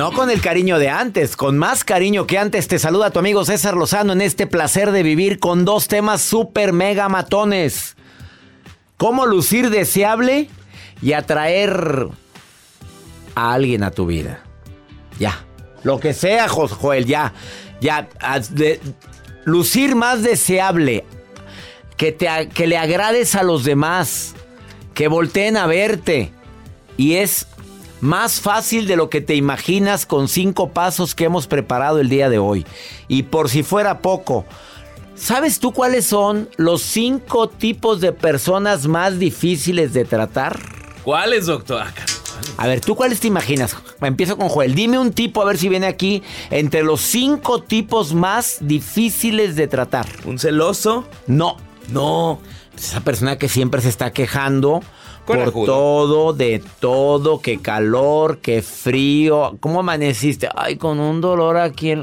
No con el cariño de antes, con más cariño que antes te saluda tu amigo César Lozano en este placer de vivir con dos temas súper mega matones. Cómo lucir deseable y atraer a alguien a tu vida. Ya. Lo que sea, Joel, ya. Ya. De, lucir más deseable. Que, te, que le agrades a los demás. Que volteen a verte. Y es más fácil de lo que te imaginas con cinco pasos que hemos preparado el día de hoy. Y por si fuera poco, ¿sabes tú cuáles son los cinco tipos de personas más difíciles de tratar? ¿Cuáles, doctor? Ah, a ver, ¿tú cuáles te imaginas? Empiezo con Joel. Dime un tipo, a ver si viene aquí, entre los cinco tipos más difíciles de tratar. ¿Un celoso? No. No. Esa persona que siempre se está quejando por todo, de todo, que calor, que frío. ¿Cómo amaneciste? Ay, con un dolor aquí.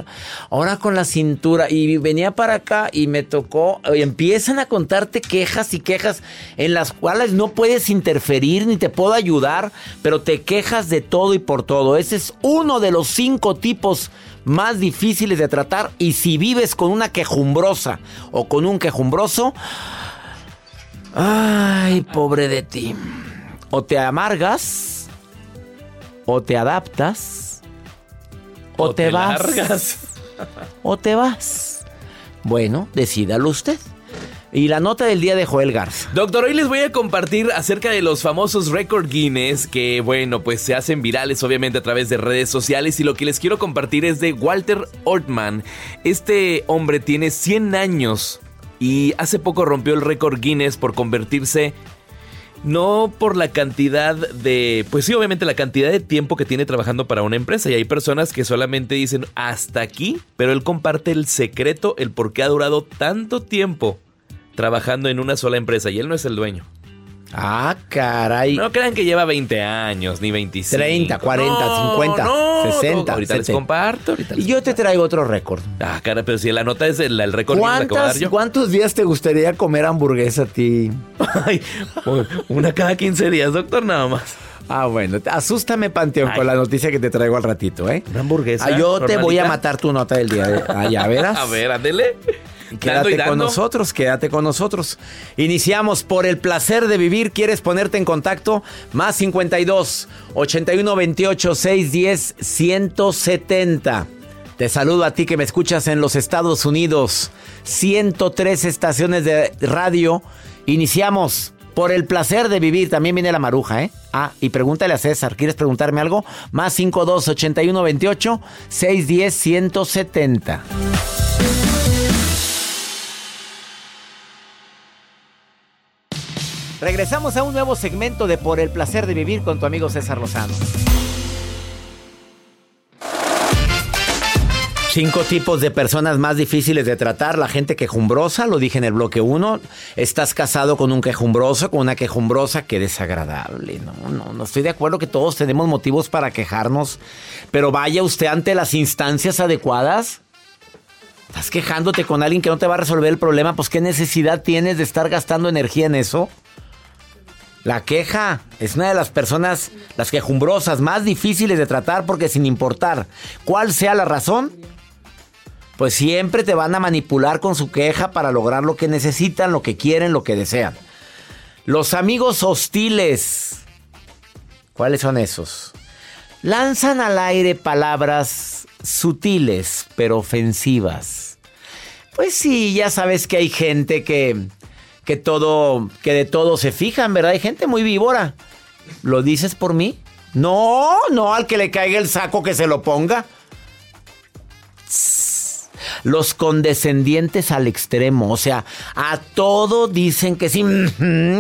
Ahora con la cintura. Y venía para acá y me tocó. Y empiezan a contarte quejas y quejas en las cuales no puedes interferir ni te puedo ayudar, pero te quejas de todo y por todo. Ese es uno de los cinco tipos más difíciles de tratar. Y si vives con una quejumbrosa o con un quejumbroso Ay, pobre de ti. O te amargas, o te adaptas, o, te, vas. O te vas. Bueno, decídalo usted. Y la nota del día de Joel Garza. Doctor, hoy les voy a compartir acerca de los famosos récord Guinness que, bueno, pues se hacen virales obviamente a través de redes sociales y lo que les quiero compartir es de Walter Ortman. Este hombre tiene 100 años y hace poco rompió el récord Guinness por convertirse no por la cantidad de, pues sí, obviamente la cantidad de tiempo que tiene trabajando para una empresa. Y hay personas que solamente dicen hasta aquí, pero él comparte el secreto, el por qué ha durado tanto tiempo trabajando en una sola empresa y él no es el dueño. Ah, caray. No crean que lleva 20 años, ni 25. 30, 40, 50, 60. ahorita les comparto. y yo te traigo otro récord. Ah, cara, pero si la nota es el, el récord que ¿Cuántos días te gustaría comer hamburguesa a ti? Ay, una cada 15 días, doctor, nada más. Ah, bueno, asústame, Panteón, con la noticia que te traigo al ratito, ¿eh? Una hamburguesa. Ah, yo te voy a matar tu nota del día. De... Ah, ya verás. a ver, ándele. Quédate con nosotros, quédate con nosotros. Iniciamos por el placer de vivir. ¿Quieres ponerte en contacto? Más 52 81 28 610 170. Te saludo a ti que me escuchas en los Estados Unidos. 103 estaciones de radio. Iniciamos por el placer de vivir. También viene la maruja, ¿eh? Ah, y pregúntale a César. ¿Quieres preguntarme algo? Más 52 81 28 610 170. Regresamos a un nuevo segmento de Por el placer de vivir con tu amigo César Lozano. Cinco tipos de personas más difíciles de tratar. La gente quejumbrosa, lo dije en el bloque 1. Estás casado con un quejumbroso, con una quejumbrosa, qué desagradable. No, no, no estoy de acuerdo que todos tenemos motivos para quejarnos. Pero vaya usted ante las instancias adecuadas. ¿Estás quejándote con alguien que no te va a resolver el problema? Pues qué necesidad tienes de estar gastando energía en eso. La queja es una de las personas, las quejumbrosas, más difíciles de tratar porque sin importar cuál sea la razón, pues siempre te van a manipular con su queja para lograr lo que necesitan, lo que quieren, lo que desean. Los amigos hostiles. ¿Cuáles son esos? Lanzan al aire palabras sutiles pero ofensivas. Pues sí, ya sabes que hay gente que que todo que de todo se fijan, ¿verdad? Hay gente muy víbora. ¿Lo dices por mí? No, no, al que le caiga el saco que se lo ponga. Los condescendientes al extremo, o sea, a todo dicen que sí,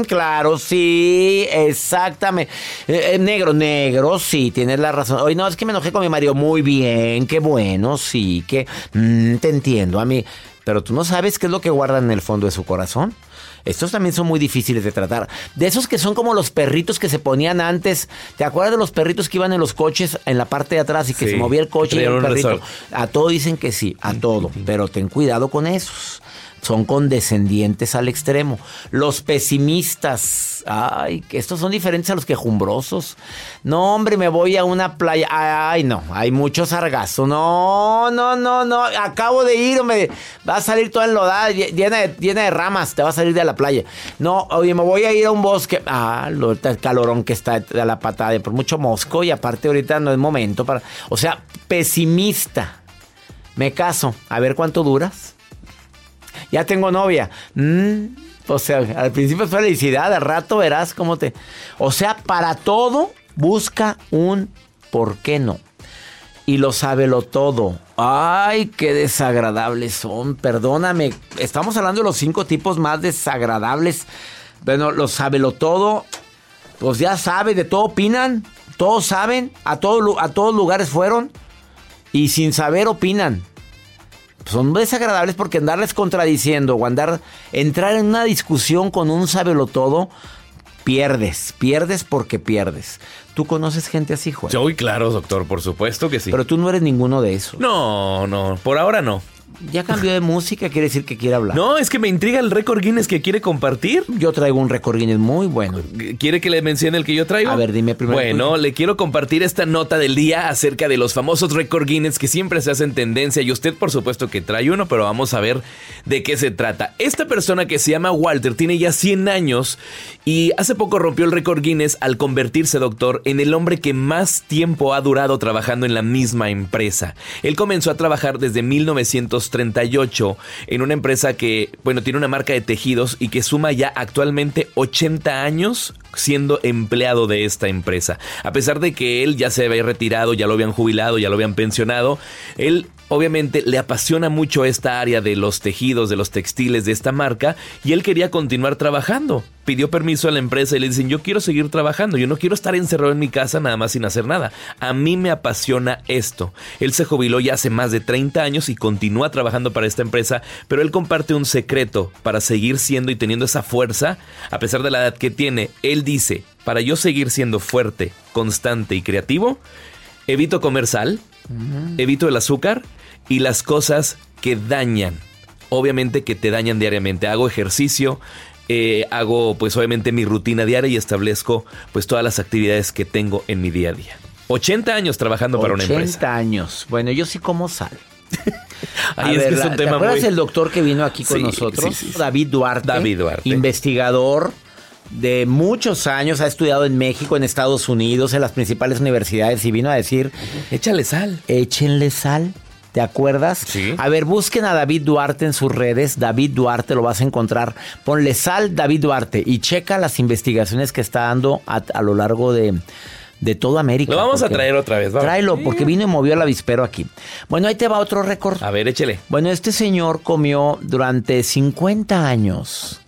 claro, sí, exactamente. Eh, eh, negro, negro, sí, tienes la razón. Oye, no, es que me enojé con mi marido. Muy bien, qué bueno, sí, que mm, te entiendo a mí. Pero tú no sabes qué es lo que guardan en el fondo de su corazón. Estos también son muy difíciles de tratar. De esos que son como los perritos que se ponían antes. ¿Te acuerdas de los perritos que iban en los coches en la parte de atrás y que se movía el coche y el perrito? A todo dicen que sí, a todo. Pero ten cuidado con esos son condescendientes al extremo. Los pesimistas, ay, que estos son diferentes a los quejumbrosos. No, hombre, me voy a una playa. Ay, no, hay mucho sargazo. No, no, no, no. Acabo de ir, me va a salir toda enlodada, llena de, llena de ramas, te va a salir de la playa. No, oye, me voy a ir a un bosque. Ah, el calorón que está de la patada, por mucho mosco y aparte ahorita no es momento para. O sea, pesimista. Me caso, a ver cuánto duras ya tengo novia. Mm, o sea, al principio es felicidad, al rato verás cómo te... O sea, para todo busca un por qué no. Y lo lo todo. Ay, qué desagradables son. Perdóname. Estamos hablando de los cinco tipos más desagradables. Bueno, lo todo. Pues ya sabe, de todo opinan. Todos saben. A, todo, a todos lugares fueron. Y sin saber opinan son desagradables porque andarles contradiciendo o andar, entrar en una discusión con un sábelo todo, pierdes, pierdes porque pierdes. ¿Tú conoces gente así, Juan? Yo, claro, doctor, por supuesto que sí. Pero tú no eres ninguno de esos. No, no, por ahora no. Ya cambió de música, quiere decir que quiere hablar. No, es que me intriga el récord Guinness que quiere compartir. Yo traigo un récord Guinness muy bueno. ¿Quiere que le mencione el que yo traigo? A ver, dime primero. Bueno, le quiero compartir esta nota del día acerca de los famosos récord Guinness que siempre se hacen tendencia y usted por supuesto que trae uno, pero vamos a ver de qué se trata. Esta persona que se llama Walter tiene ya 100 años y hace poco rompió el récord Guinness al convertirse, doctor, en el hombre que más tiempo ha durado trabajando en la misma empresa. Él comenzó a trabajar desde 1938 en una empresa que, bueno, tiene una marca de tejidos y que suma ya actualmente 80 años siendo empleado de esta empresa. A pesar de que él ya se había retirado, ya lo habían jubilado, ya lo habían pensionado, él obviamente le apasiona mucho esta área de los tejidos, de los textiles de esta marca y él quería continuar trabajando. Pidió permiso a la empresa y le dicen, yo quiero seguir trabajando, yo no quiero estar encerrado en mi casa nada más sin hacer nada. A mí me apasiona esto. Él se jubiló ya hace más de 30 años y continúa trabajando para esta empresa, pero él comparte un secreto para seguir siendo y teniendo esa fuerza, a pesar de la edad que tiene. Él dice, para yo seguir siendo fuerte, constante y creativo, evito comer sal, evito el azúcar y las cosas que dañan. Obviamente que te dañan diariamente. Hago ejercicio, eh, hago pues obviamente mi rutina diaria y establezco pues todas las actividades que tengo en mi día a día. 80 años trabajando para una empresa. 80 años. Bueno, yo sí como sal. a ver, es un ¿te acuerdas el doctor que vino aquí con nosotros? David Duarte. David Duarte. Investigador de muchos años, ha estudiado en México, en Estados Unidos, en las principales universidades y vino a decir... Échale sal. Échenle sal. ¿Te acuerdas? Sí. A ver, busquen a David Duarte en sus redes. David Duarte lo vas a encontrar. Ponle sal David Duarte y checa las investigaciones que está dando a, lo largo de, de toda América. Lo vamos a traer otra vez. Tráelo, porque vino y movió el avispero aquí. Bueno, ahí te va otro récord. A ver, échele. Bueno, este señor comió durante 50 años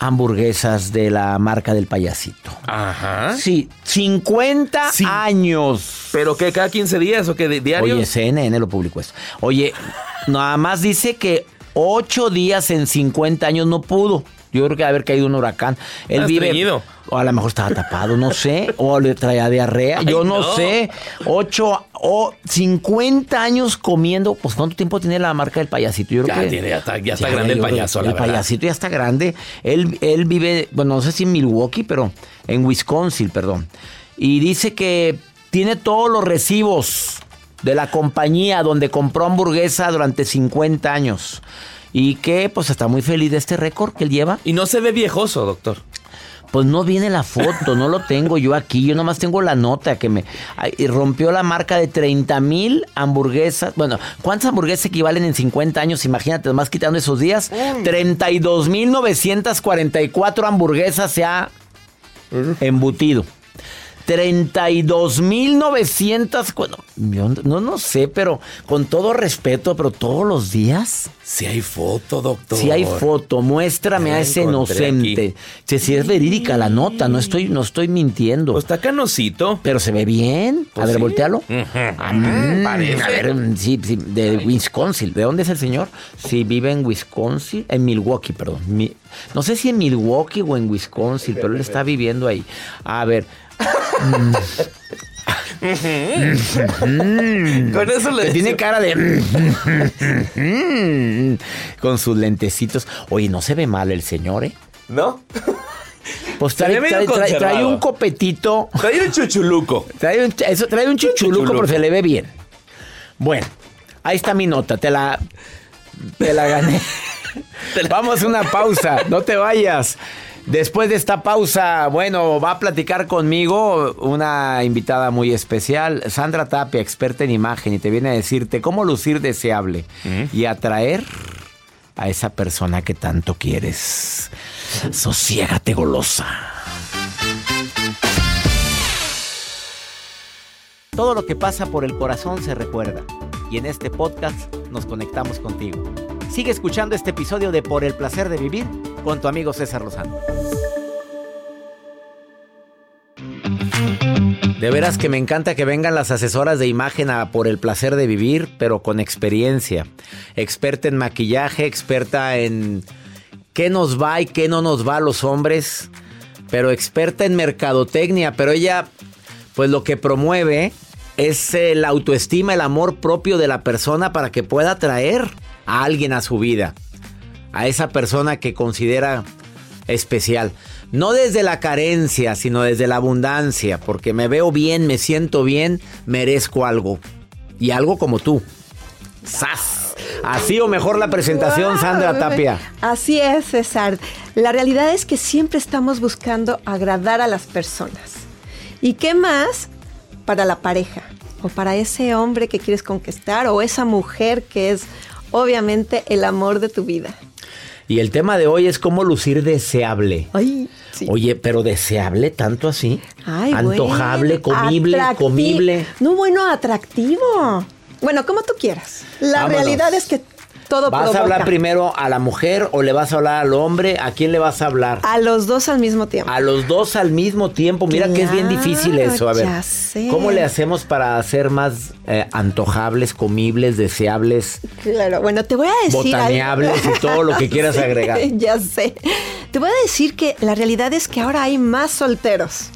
hamburguesas de la marca del payasito. Ajá. Sí, 50 años. ¿Pero qué? ¿Cada 15 días o qué? ¿De diario? Oye, CNN lo publicó eso. Oye, nada más dice que 8 días en 50 años no pudo. Yo creo que haber caído un huracán. Él vive. O a lo mejor estaba tapado, no sé. O le traía diarrea. yo no, sé. Ocho o 50 años comiendo. Pues ¿cuánto tiempo tiene la marca del payasito? Yo creo ya tiene, ya está, ya está grande el payaso. El payasito ya está grande. Él, él vive, bueno, no sé si en Milwaukee, pero en Wisconsin, perdón. Y dice que tiene todos los recibos de la compañía donde compró hamburguesa durante 50 años. Y que pues está muy feliz de este récord que él lleva. Y no se ve viejoso, doctor. Pues no viene la foto, no lo tengo yo aquí. Yo nomás tengo la nota que me. y rompió la marca de 30 mil hamburguesas. Bueno, ¿cuántas hamburguesas equivalen en 50 años? Imagínate, nomás quitando esos días. 32 mil 944 hamburguesas se ha embutido. 32.900. Bueno, no, no sé, pero con todo respeto, pero todos los días. Si hay foto, doctor. Si hay foto, muéstrame a ese inocente. Si, es verídica la nota, no estoy, no estoy mintiendo. Pues está canosito. Pero se ve bien. a pues ver, voltealo. Ah, mm, a ver, sí, sí, de Wisconsin. ¿De dónde es el señor? Si vive en Wisconsin, en Milwaukee, perdón. no sé si en Milwaukee o en Wisconsin, pero él está viviendo ahí. A ver, Con eso le Tiene cara de. Con sus lentecitos. Oye, no se ve mal el señor, ¿eh? ¿No? Pues trae, un copetito. Trae un chuchuluco. Trae un, eso, trae un chuchuluco, pero se le ve bien. Bueno, ahí está mi nota. Te la. Te la gané. Vamos a una pausa. No te vayas. Después de esta pausa, bueno, va a platicar conmigo una invitada muy especial, Sandra Tapia, experta en imagen, y te viene a decirte cómo lucir deseable y atraer a esa persona que tanto quieres. Sosiégate golosa. Todo lo que pasa por el corazón se recuerda, y en este podcast nos conectamos contigo. Sigue escuchando este episodio de Por el placer de vivir con tu amigo César Lozano. De veras que me encanta que vengan las asesoras de imagen a por el placer de vivir, pero con experiencia. Experta en maquillaje, experta en qué nos va y qué no nos va a los hombres, pero experta en mercadotecnia, pero ella pues lo que promueve es la autoestima, el amor propio de la persona para que pueda atraer a alguien a su vida a esa persona que considera especial. No desde la carencia, sino desde la abundancia, porque me veo bien, me siento bien, merezco algo. Y algo como tú. ¡Sas! Así o mejor la presentación, Sandra Tapia. Así es, César. La realidad es que siempre estamos buscando agradar a las personas. ¿Y qué más para la pareja? O para ese hombre que quieres conquistar o esa mujer que es obviamente el amor de tu vida. Y el tema de hoy es cómo lucir deseable. Ay, Oye, pero deseable tanto así. Ay, Antojable, comible, comible. No, bueno, atractivo. Bueno, como tú quieras. La realidad es que ¿Vas a hablar primero a la mujer o le vas a hablar al hombre? ¿A quién le vas a hablar? A los dos al mismo tiempo. A los dos al mismo tiempo. Mira que es bien difícil eso. A ver, ¿cómo le hacemos para hacer más eh, antojables, comibles, deseables? Claro, bueno, te voy a decir. Botaneables y todo lo que quieras agregar. Ya sé. Te voy a decir que la realidad es que ahora hay más solteros.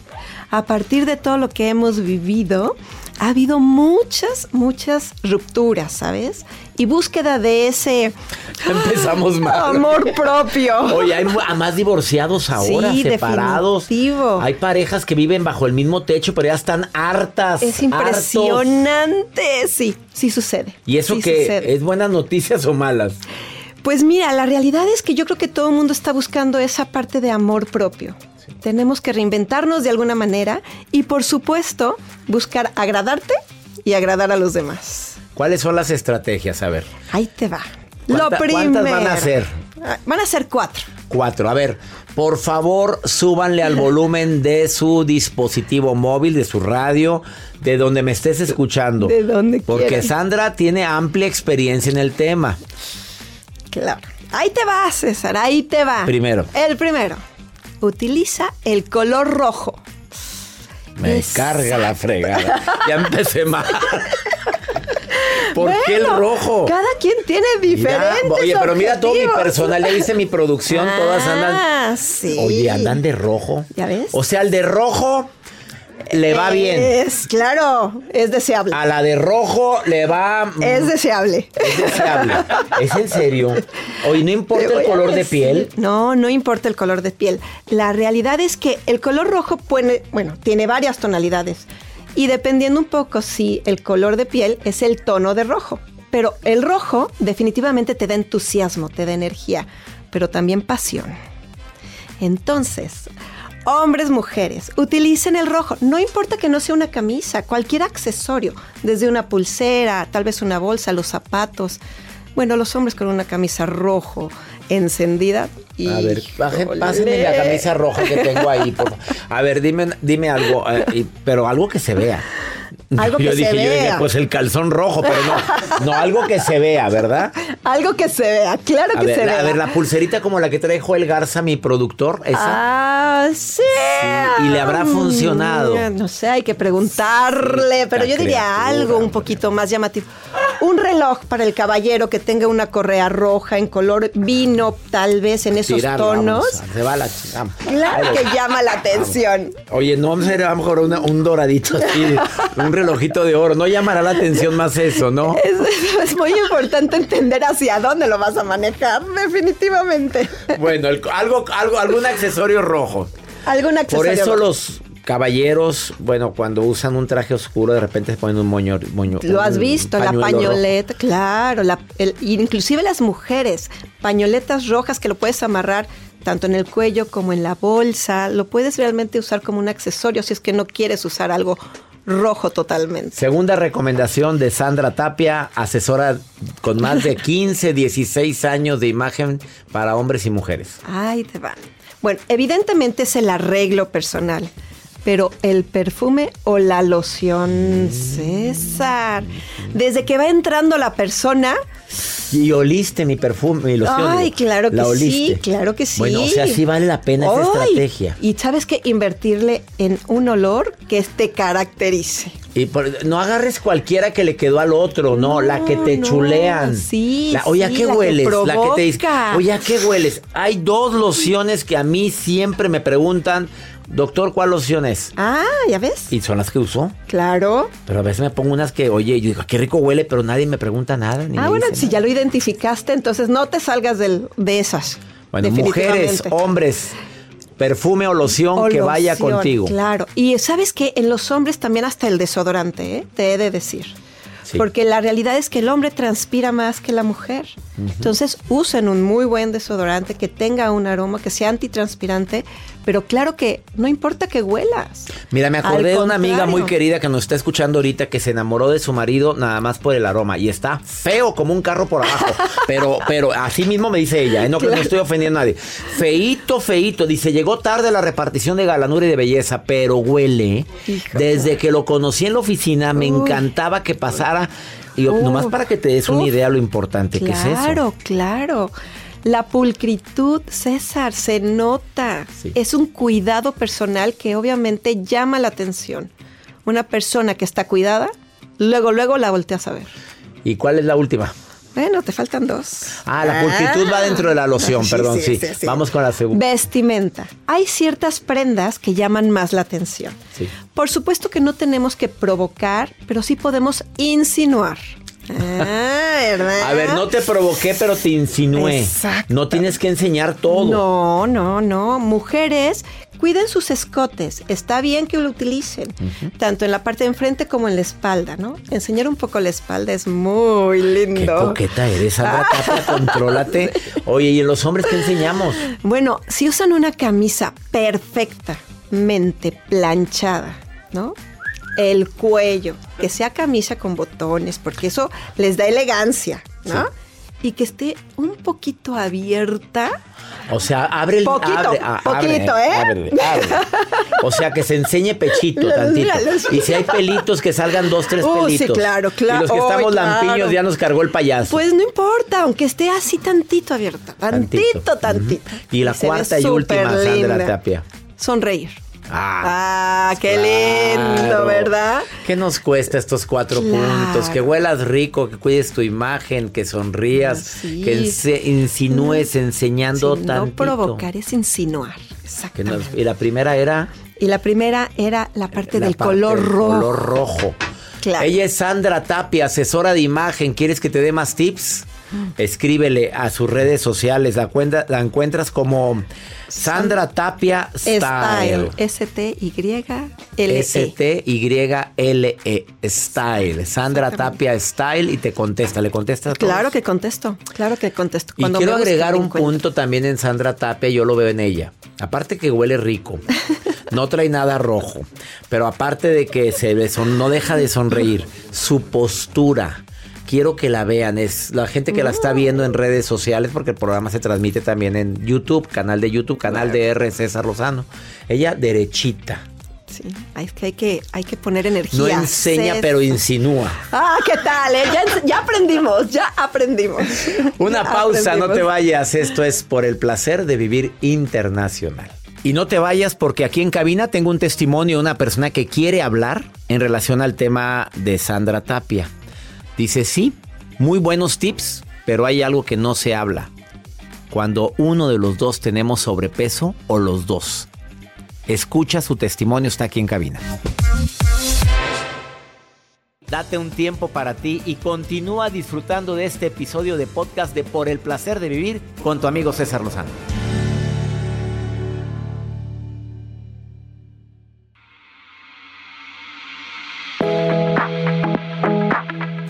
A partir de todo lo que hemos vivido, ha habido muchas, muchas rupturas, ¿sabes? Y búsqueda de ese Empezamos mal. amor propio. Oye, hay más divorciados ahora, sí, separados. Definitivo. Hay parejas que viven bajo el mismo techo, pero ya están hartas. Es impresionante. Sí, sí sucede. ¿Y eso qué? ¿Es buenas noticias o malas? Pues mira, la realidad es que yo creo que todo el mundo está buscando esa parte de amor propio. Tenemos que reinventarnos de alguna manera y por supuesto buscar agradarte y agradar a los demás. ¿Cuáles son las estrategias? A ver. Ahí te va. Lo primero. ¿Cuántas van a ser? Ah, van a ser cuatro. Cuatro. A ver, por favor, súbanle al volumen de su dispositivo móvil, de su radio, de donde me estés escuchando. De donde Porque Sandra tiene amplia experiencia en el tema. Claro. Ahí te va, César, ahí te va. Primero. El primero utiliza el color rojo. Me carga la fregada. Ya empecé mal. ¿Por qué el rojo? Cada quien tiene diferentes. oye, pero mira todo mi personal, le dice mi producción, todas andan. Ah, sí. Oye, andan de rojo. ¿Ya ves? O sea, el de rojo le va bien. Es claro, es deseable. A la de rojo le va. Mm, es deseable. Es deseable. ¿Es en serio? Hoy no importa el color de piel. No, no importa el color de piel. La realidad es que el color rojo puede, bueno, tiene varias tonalidades. Y dependiendo un poco si el color de piel es el tono de rojo. Pero el rojo definitivamente te da entusiasmo, te da energía, pero también pasión. Entonces, Hombres, mujeres, utilicen el rojo. No importa que no sea una camisa, cualquier accesorio, desde una pulsera, tal vez una bolsa, los zapatos. Bueno, los hombres con una camisa rojo encendida. Y A ver, pásenme la camisa roja que tengo ahí. por. A ver, dime, dime algo, eh, pero algo que se vea. Algo yo que se dije, yo dije, vea. pues el calzón rojo, pero no, no, algo que se vea, ¿verdad? Algo que se vea, claro A que ver, se la, vea. a ver, la pulserita como la que trae Joel Garza, mi productor, esa. Ah, sí. y le habrá funcionado. Mm, No sé, hay que preguntarle, Sí, pero yo diría algo un poquito más llamativo. Un reloj para el caballero que tenga una correa roja en color vino, tal vez en esos tonos. vamos, se va la chingada. Claro que llama la atención. Oye, no sería a lo mejor una- un doradito así, un relojito de oro. No llamará la atención más eso, ¿no? Es, es muy importante entender hacia dónde lo vas a manejar, definitivamente. Bueno, el- algo, algo, algún accesorio rojo. Algún Por accesorio. eso los caballeros, bueno, cuando usan un traje oscuro, de repente se ponen un moño. moño Lo has visto, la rojo. pañoleta, claro, la- el- inclusive las mujeres, pañoletas rojas que lo puedes amarrar tanto en el cuello como en la bolsa, lo puedes realmente usar como un accesorio si es que no quieres usar algo rojo totalmente. Segunda recomendación de Sandra Tapia, asesora con más de 15, 16 años de imagen para hombres y mujeres. Ay, te va. Bueno, evidentemente es el arreglo personal, pero el perfume o la loción, César, desde que va entrando la persona, Y oliste mi perfume, mi loción. Ay, claro que ¿La sí, oliste? claro que sí. Bueno, o sea, sí vale la pena esa estrategia. Y sabes que invertirle en un olor que te caracterice. Y por- no agarres cualquiera que le quedó al otro, no, la que te no, chulean. sí, La- oye, ¿a sí, qué la que hueles? la que te dice, oye, ¿a qué hueles? Hay dos lociones que a mí siempre me preguntan, doctor, ¿cuál loción es? Ah, ¿ya ves? Y son las que uso. Claro. Pero a veces me pongo unas que, oye, yo digo, qué rico huele, pero nadie me pregunta nada. Ni Ah, bueno, si ya lo identificaste, entonces no te salgas del- de esas. Bueno, mujeres, hombres, perfume o loción O que vaya loción, contigo. Claro. Y sabes que en los hombres también hasta el desodorante, ¿eh? te he de decir. Sí. Porque la realidad es que el hombre transpira más que la mujer. Entonces usen un muy buen desodorante que tenga un aroma, que sea antitranspirante, pero claro que no importa que huelas. Mira, me acordé de una amiga muy querida que nos está escuchando ahorita que se enamoró de su marido nada más por el aroma y está feo como un carro por abajo. pero, pero así mismo me dice ella, ¿eh? no, que no estoy ofendiendo a nadie. Feito, feito. Dice, llegó tarde la repartición de galanura y de belleza, pero huele. Hijo. Desde que lo conocí en la oficina me Uy. encantaba que pasara. Y nomás para que te des una idea lo importante que es eso. Claro, claro. La pulcritud, César, se nota. Sí. Es un cuidado personal que obviamente llama la atención. Una persona que está cuidada, luego, luego la volteas a ver. ¿Y cuál es la última? Bueno, te faltan dos. Ah, la pulcritud va dentro de la loción, Sí, perdón, sí. sí, sí, sí. Vamos con la segunda. Vestimenta. Hay ciertas prendas que llaman más la atención. Sí. Por supuesto que no tenemos que provocar, pero sí podemos insinuar. Ah, ¿verdad? A ver, no te provoqué, pero te insinué. Exacto. No tienes que enseñar todo. No, no, no. Mujeres, cuiden sus escotes. Está bien que lo utilicen, tanto en la parte de enfrente como en la espalda, ¿no? Enseñar un poco la espalda es muy lindo. Qué coqueta eres, Tapia, contrólate. Oye, ¿y en los hombres qué enseñamos? Bueno, si usan una camisa perfectamente planchada, ¿no? El cuello, que sea camisa con botones, porque eso les da elegancia, ¿no? Y que esté un poquito abierta. O sea, abre el... Poquito, abre, ah, abre, poquito, ¿eh? abre, abre. O sea, que se enseñe pechito Los- tantito. los- Y si hay pelitos, que salgan dos, tres Oh, sí, pelitos. claro, claro. Y los que estamos claro. lampiños ya nos cargó el payaso. Pues no importa, aunque esté así tantito abierta. Tantito, Tantito. Y la cuarta y última, súper Sandra linda. Tapia. Sonreír. Ah, Ah, qué lindo. ¿verdad? ¿Qué nos cuesta estos cuatro Claro. puntos? Que huelas rico, que cuides tu imagen, que sonrías, Sí. que insinúes enseñando Sí, tantito. no provocar es insinuar. Exactamente. nos- y la primera era Y la primera era la parte la del parte color del rojo. color rojo. Claro. Ella es Sandra Tapia, asesora de imagen. ¿Quieres que te dé más tips? Escríbele a sus redes sociales. La, cuenta, la encuentras como Sandra Tapia Style. S-T-Y-L-E. S-T-Y-L-E. Style. Sandra Tapia Style y te contesta. ¿Le contesta a todos? Claro que contesto. Claro que contesto. Y quiero agregar un punto también en Sandra Tapia, yo lo veo en ella. Aparte que huele rico, no trae nada rojo, pero aparte de que se ve, son, no deja de sonreír, su postura. Quiero que la vean, es la gente que la está viendo en redes sociales, porque el programa se transmite también en YouTube, canal de YouTube, canal de R. César Lozano. Ella derechita. Sí, hay que, hay que, hay que poner energía. No enseña, César. pero insinúa. Ah, ¿qué tal? eh? Ya, ya aprendimos, ya aprendimos. Una Ya pausa, no te vayas. Esto es por el placer de vivir internacional. Y no te vayas porque aquí en cabina tengo un testimonio de una persona que quiere hablar en relación al tema de Sandra Tapia. Dice, sí, muy buenos tips, pero hay algo que no se habla. Cuando uno de los dos tenemos sobrepeso o los dos. Escucha su testimonio, está aquí en cabina. Date un tiempo para ti y continúa disfrutando de este episodio de podcast de Por el placer de vivir con tu amigo César Lozano.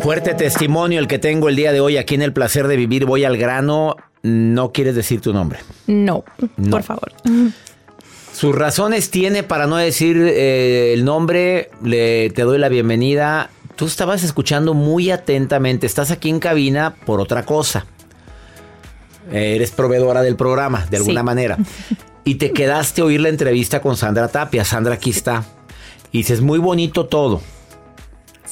Fuerte testimonio el que tengo el día de hoy aquí en el placer de vivir. Voy al grano. No quieres decir tu nombre. No, No. por favor. Sus razones tiene para no decir eh, el nombre. Le, te doy la bienvenida. Tú estabas escuchando muy atentamente. Estás aquí en cabina por otra cosa. Eres proveedora del programa, de alguna Sí. manera. Y te quedaste a oír la entrevista con Sandra Tapia. Sandra aquí está. Y dices, muy bonito todo.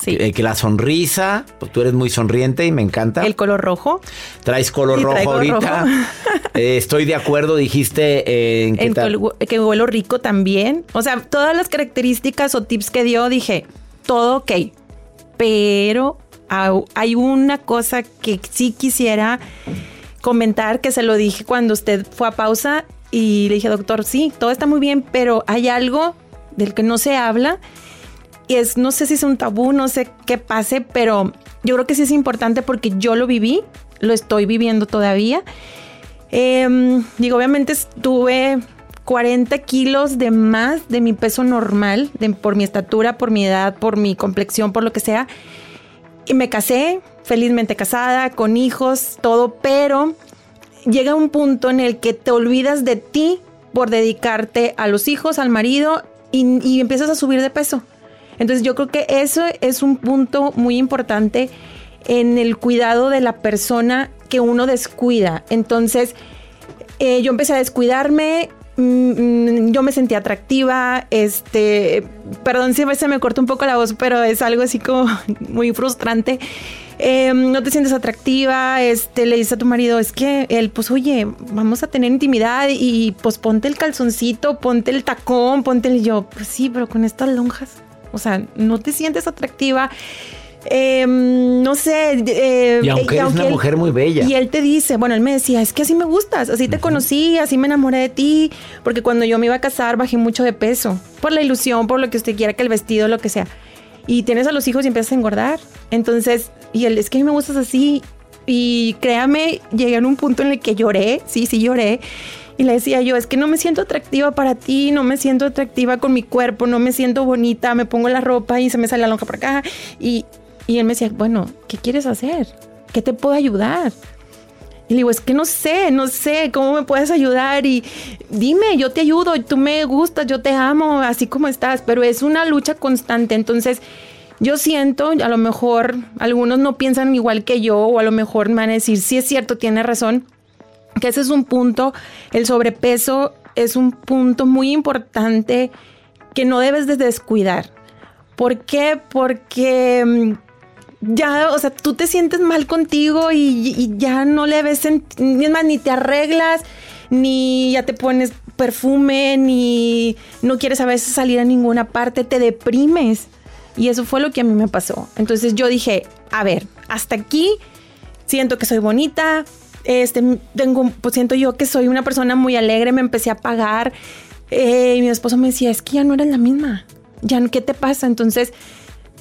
Sí. Eh, que la sonrisa, pues tú eres muy sonriente y me encanta. El color rojo. Traes color Sí, rojo ahorita. rojo. Eh, estoy de acuerdo, dijiste eh, en que En que, hue- que huelo rico también. O sea, todas las características o tips que dio, dije, todo ok. Pero hay una cosa que sí quisiera comentar, que se lo dije cuando usted fue a pausa y le dije, doctor, sí, todo está muy bien, pero hay algo del que no se habla. Y es, no sé si es un tabú, no sé qué pase, pero yo creo que sí es importante porque yo lo viví, lo estoy viviendo todavía. Em, digo, obviamente estuve 40 kilos de más de mi peso normal, por mi estatura, por mi edad, por mi complexión, por lo que sea. Y me casé, felizmente casada, con hijos, todo, pero llega un punto en el que te olvidas de ti por dedicarte a los hijos, al marido y empiezas a subir de peso. Entonces yo creo que eso es un punto muy importante en el cuidado de la persona que uno descuida. Entonces eh, yo empecé a descuidarme. mm, mm, Yo me sentía atractiva, este, perdón si a veces me corta un poco la voz, pero es algo así como muy frustrante. Eh, no te sientes atractiva, este, le dices a tu marido, es que él, pues oye, vamos a tener intimidad y pues ponte el calzoncito, ponte el tacón, ponte el yo, pues sí, pero con estas lonjas, o sea, no te sientes atractiva. Eh, no sé. eh, Y aunque eres una él- mujer muy bella. Y él te dice, bueno, él me decía, es que así me gustas, así te conocí, así me enamoré de ti, porque cuando yo me iba a casar bajé mucho de peso, por la ilusión, por lo que usted quiera, que el vestido, lo que sea. Y tienes a los hijos y empiezas a engordar. Entonces, y él, es que a mí me gustas así. Y créame, llegué a un punto en el que lloré, sí, sí lloré. Y le decía yo, es que no me siento atractiva para ti, no me siento atractiva con mi cuerpo, no me siento bonita, me pongo la ropa y se me sale la lonja por acá. Y, y él me decía, bueno, ¿qué quieres hacer? ¿Qué te puedo ayudar? Y le digo, es que no sé, no sé cómo me puedes ayudar y dime, yo te ayudo, tú me gustas, yo te amo, así como estás, pero es una lucha constante. Entonces, yo siento, a lo mejor algunos no piensan igual que yo o a lo mejor me van a decir, sí es cierto, tiene razón, que ese es un punto, el sobrepeso es un punto muy importante que no debes de descuidar. ¿Por qué? Porque mm, ya, o sea, tú te sientes mal contigo y, y ya no le ves, ni más, ni te arreglas, ni ya te pones perfume, ni no quieres a veces salir a ninguna parte, te deprimes. Y eso fue lo que a mí me pasó. Entonces yo dije, a ver, hasta aquí siento que soy bonita, este, tengo, pues siento yo que soy una persona muy alegre, me empecé a pagar. eh, y mi esposo me decía, es que ya no eres la misma, ya, ¿qué te pasa? Entonces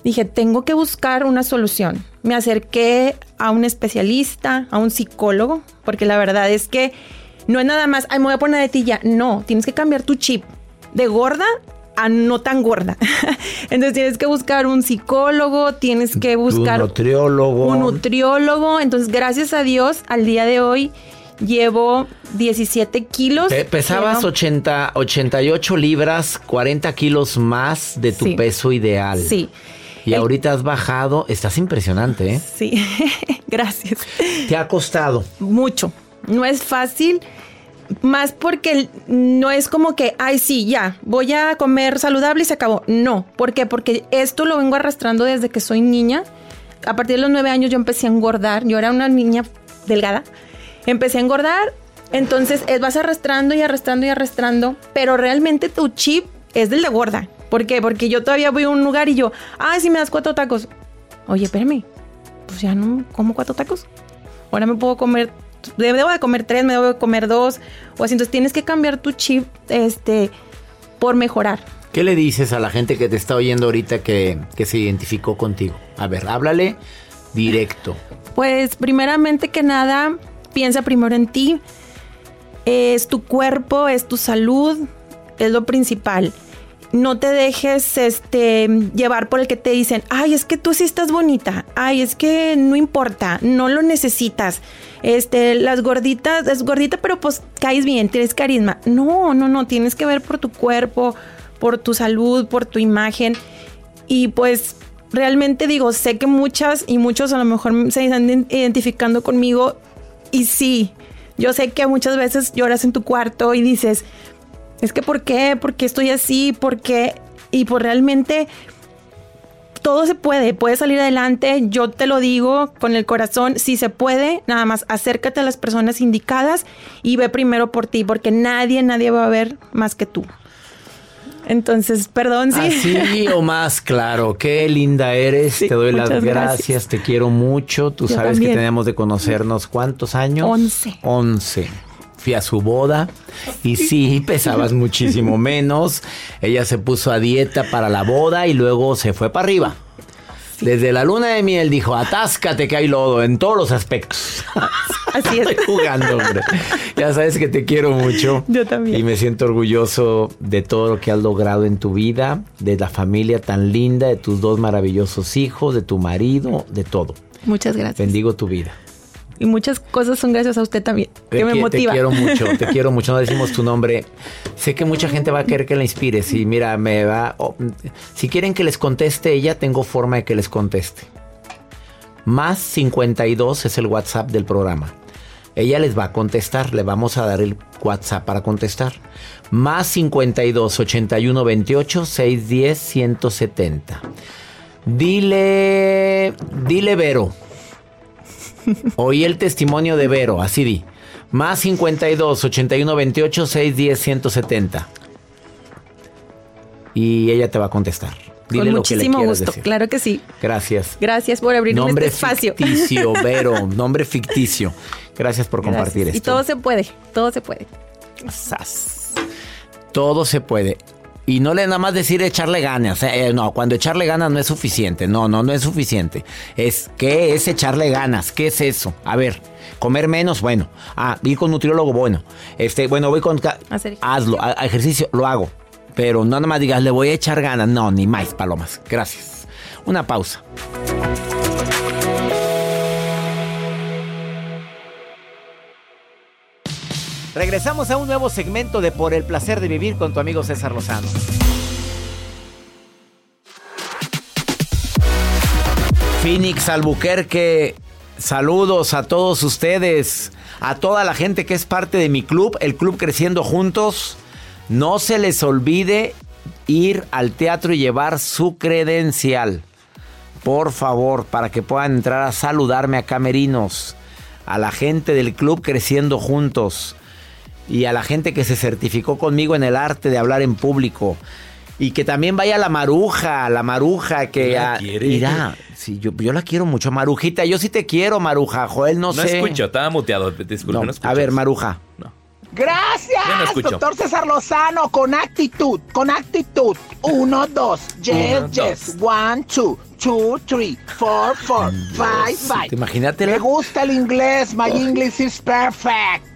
dije, tengo que buscar una solución. Me acerqué a un especialista, a un psicólogo, porque la verdad es que no es nada más, ay, me voy a poner de tilla. No, tienes que cambiar tu chip de gorda a no tan gorda. Entonces tienes que buscar un psicólogo, tienes que buscar un nutriólogo. Un nutriólogo. Entonces, gracias a Dios, al día de hoy llevo 17 kilos. pesabas 80, 88 libras, 40 kilos más de tu peso ideal. Sí. Y ahorita has bajado, estás impresionante, ¿eh? Sí, gracias. ¿Te ha costado? Mucho. No es fácil más porque no es como que, ay, sí, ya, voy a comer saludable y se acabó. No. ¿Por qué? Porque esto lo vengo arrastrando desde que soy niña. A partir de los nueve años yo empecé a engordar. Yo era una niña delgada. Empecé a engordar. Entonces vas arrastrando y arrastrando y arrastrando. Pero realmente tu chip es del de gorda. ¿Por qué? Porque yo todavía voy a un lugar y yo, ay, si me das cuatro tacos. Oye, espérame. Pues ya no como cuatro tacos. Ahora me puedo comer debo de comer tres, me debo de comer dos, o así. Entonces tienes que cambiar tu chip este, por mejorar. ¿Qué le dices a la gente que te está oyendo ahorita que, que se identificó contigo? A ver, háblale directo. Pues primeramente que nada, piensa primero en ti. Es tu cuerpo, es tu salud, es lo principal no te dejes este, llevar por el que te dicen, ay, es que tú sí estás bonita, ay, es que no importa, no lo necesitas. Este, las gorditas, es gordita, pero pues caes bien, tienes carisma. No, no, no, tienes que ver por tu cuerpo, por tu salud, por tu imagen. Y pues realmente digo, sé que muchas y muchos a lo mejor se están identificando conmigo. Y sí, yo sé que muchas veces lloras en tu cuarto y dices, es que ¿por qué? ¿Por qué estoy así? ¿Por qué? Y pues realmente todo se puede, puede salir adelante, yo te lo digo con el corazón, si se puede, nada más acércate a las personas indicadas y ve primero por ti, porque nadie, nadie va a ver más que tú. Entonces, perdón, sí. Así o más, claro. Qué linda eres. te doy las gracias. Te quiero mucho. Tú sabes que tenemos de conocernos cuántos años. Once. Once fui a su boda y sí, pesabas muchísimo menos. Ella se puso a dieta para la boda y luego se fue para arriba. Desde la luna de miel dijo, atáscate que hay lodo en todos los aspectos. Así es. Estoy jugando, hombre. Ya sabes que te quiero mucho. Yo también. Y me siento orgulloso de todo lo que has logrado en tu vida, de la familia tan linda, de tus dos maravillosos hijos, de tu marido, de todo. Muchas gracias. Bendigo tu vida. Y muchas cosas son gracias a usted también, que me motiva. Te quiero mucho, te quiero mucho. No decimos tu nombre. Sé que mucha gente va a querer que la inspires. Y mira, me va. si quieren que les conteste ella, tengo forma de que les conteste. Más 52 es el WhatsApp del programa. Ella les va a contestar, le vamos a dar el WhatsApp para contestar. Más 52 81 28 610 170. Dile, dile Vero Oí el testimonio de Vero, así di. Más 52 81 28 610 170. Y ella te va a contestar. Dile Con muchísimo gusto, claro que sí. Gracias. Gracias por abrirme nombre este espacio. Ficticio, Vero, nombre ficticio. Gracias por compartir esto. Y todo se puede, todo se puede. Todo se puede. Y no le nada más decir echarle ganas. Eh, no, cuando echarle ganas no es suficiente. No, no, no es suficiente. Es, ¿qué es echarle ganas? ¿Qué es eso? A ver, comer menos, bueno. Ah, ir con nutriólogo, bueno. Este, bueno, voy con... Hazlo, ejercicio, lo hago. Pero no nada más digas, le voy a echar ganas. No, ni más, palomas. Gracias. Una pausa. Regresamos a un nuevo segmento de Por el placer de vivir con tu amigo César Lozano. Phoenix Albuquerque, saludos a todos ustedes, a toda la gente que es parte de mi club, el club Creciendo Juntos. No se les olvide ir al teatro y llevar su credencial. Por favor, para que puedan entrar a saludarme a Camerinos, a la gente del club Creciendo Juntos y a la gente que se certificó conmigo en el arte de hablar en público. Y que también vaya la maruja, la maruja que... Mira, sí, yo, yo, la quiero mucho, Marujita. Yo sí te quiero, Maruja. Joel, no, sé. No escucho, estaba muteado. Disculpe, no, A ver, Maruja. Gracias, no escucho. doctor César Lozano, con actitud, con actitud. Uno, dos, yes, Uno, yes, one, two, two, three, four, four, five, five. Imagínate. Me gusta el inglés, my English is perfect.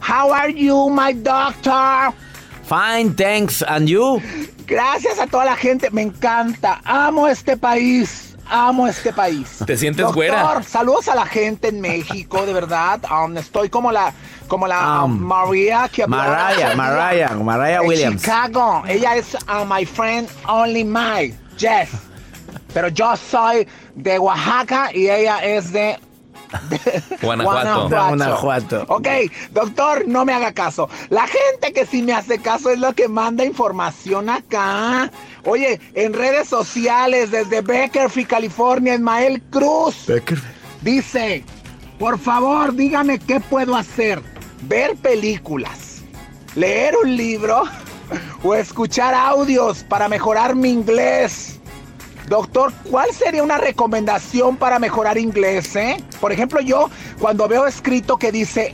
How are you, my doctor? Fine, thanks. And you? Gracias a toda la gente, me encanta, amo este país. Amo este país. ¿Te sientes Doctor, güera? saludos a la gente en México, de verdad. Um, estoy como la, como la Um, María que Mariah, Mariah. Mariah Williams. Chicago. Ella es uh, my friend only my Jess. Pero yo soy de Oaxaca y ella es de Guanajuato. Guanajuato. Ok, doctor, no me haga caso. La gente que sí me hace caso es la que manda información acá. Oye, en redes sociales desde Beckerfield, California, Ismael Cruz. Dice, por favor, dígame qué puedo hacer. Ver películas, leer un libro o escuchar audios para mejorar mi inglés. Doctor, ¿cuál sería una recomendación para mejorar inglés, eh? Por ejemplo, yo cuando veo escrito que dice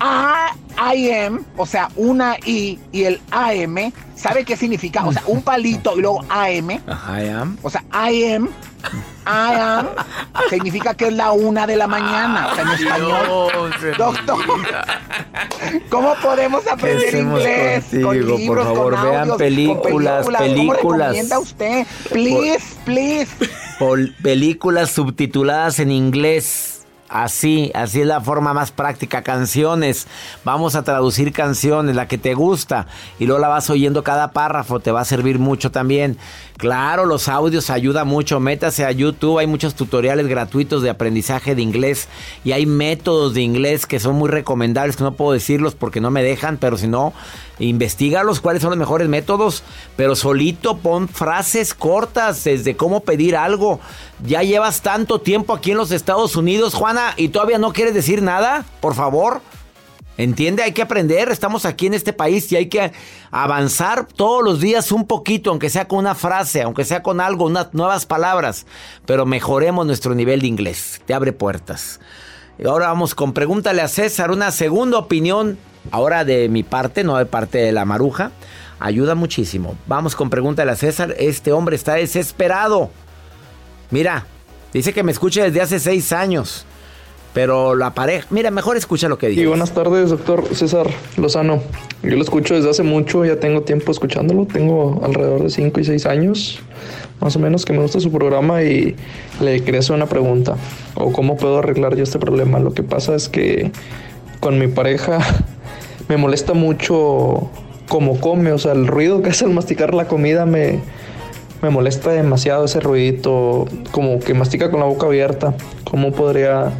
I, I am, o sea, una I y el AM, ¿sabe qué significa? O sea, un palito y luego AM. I am. O sea, I am, I am, significa que es la una de la mañana, o sea, en español. Doctor, ¿cómo podemos aprender inglés? contigo? con Por libros, favor, con vean audios, con películas, ¿Cómo películas. recomienda usted? Please, please. Pol- películas subtituladas en inglés. Así, así es la forma más práctica. Canciones. Vamos a traducir canciones, la que te gusta. Y luego la vas oyendo cada párrafo. Te va a servir mucho también. Claro, los audios ayudan mucho. Métase a YouTube. Hay muchos tutoriales gratuitos de aprendizaje de inglés. Y hay métodos de inglés que son muy recomendables. Que no puedo decirlos porque no me dejan. Pero si no, investigalos cuáles son los mejores métodos. Pero solito pon frases cortas desde cómo pedir algo. Ya llevas tanto tiempo aquí en los Estados Unidos, Juana, y todavía no quieres decir nada, por favor. Entiende, hay que aprender, estamos aquí en este país y hay que avanzar todos los días un poquito, aunque sea con una frase, aunque sea con algo, unas nuevas palabras, pero mejoremos nuestro nivel de inglés, te abre puertas. Y ahora vamos con pregúntale a César, una segunda opinión, ahora de mi parte, no de parte de la maruja, ayuda muchísimo. Vamos con pregúntale a César, este hombre está desesperado. Mira, dice que me escuche desde hace seis años. Pero la pareja, mira, mejor escucha lo que dice. Y buenas tardes, doctor César Lozano. Yo lo escucho desde hace mucho, ya tengo tiempo escuchándolo, tengo alrededor de 5 y 6 años, más o menos, que me gusta su programa y le quería hacer una pregunta, o cómo puedo arreglar yo este problema. Lo que pasa es que con mi pareja me molesta mucho cómo come, o sea, el ruido que hace al masticar la comida me, me molesta demasiado ese ruidito, como que mastica con la boca abierta. ¿Cómo podría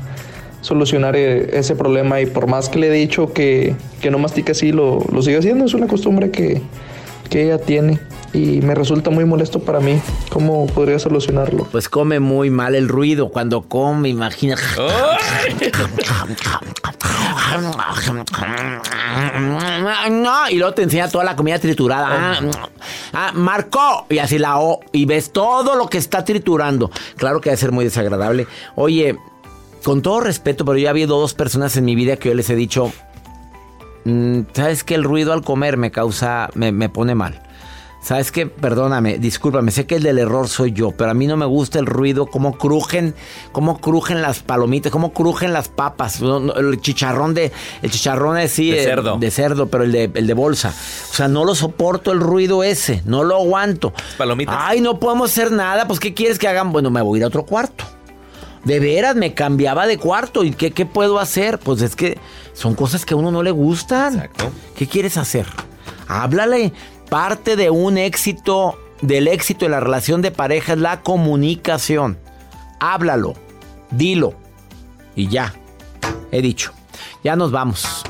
solucionar eh, ese problema? Y por más que le he dicho que, que no mastique así, lo, lo sigue haciendo. Es una costumbre que, que ella tiene y me resulta muy molesto para mí. ¿Cómo podría solucionarlo? Pues come muy mal el ruido cuando come, imagina. No, y luego te enseña toda la comida triturada. Ah, ah, marcó. Y así la O. Y ves todo lo que está triturando. Claro que debe ser muy desagradable. Oye, con todo respeto, pero ya ha habido dos personas en mi vida que yo les he dicho. "Mm, ¿Sabes que el ruido al comer me causa. me, me pone mal? ¿Sabes qué? Perdóname, discúlpame, sé que el del error soy yo, pero a mí no me gusta el ruido, cómo crujen, cómo crujen las palomitas, cómo crujen las papas, no, no, el chicharrón de, el chicharrón es sí, De eh, cerdo. de cerdo, pero el de, el de bolsa. O sea, no lo soporto el ruido ese, no lo aguanto. Palomitas. Ay, no podemos hacer nada, pues ¿qué quieres que hagan? Bueno, me voy a ir a otro cuarto. De veras, me cambiaba de cuarto. ¿Y qué, qué puedo hacer? Pues es que son cosas que a uno no le gustan. Exacto. ¿Qué quieres hacer? Háblale. Parte de un éxito, del éxito de la relación de pareja es la comunicación. Háblalo. Dilo. Y ya. He dicho. Ya nos vamos.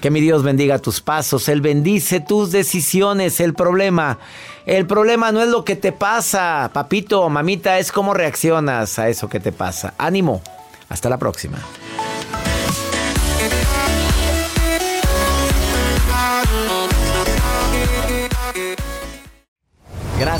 Que mi Dios bendiga tus pasos. Él bendice tus decisiones. El problema. El problema no es lo que te pasa, papito, mamita, es cómo reaccionas a eso que te pasa. Ánimo. Hasta la próxima.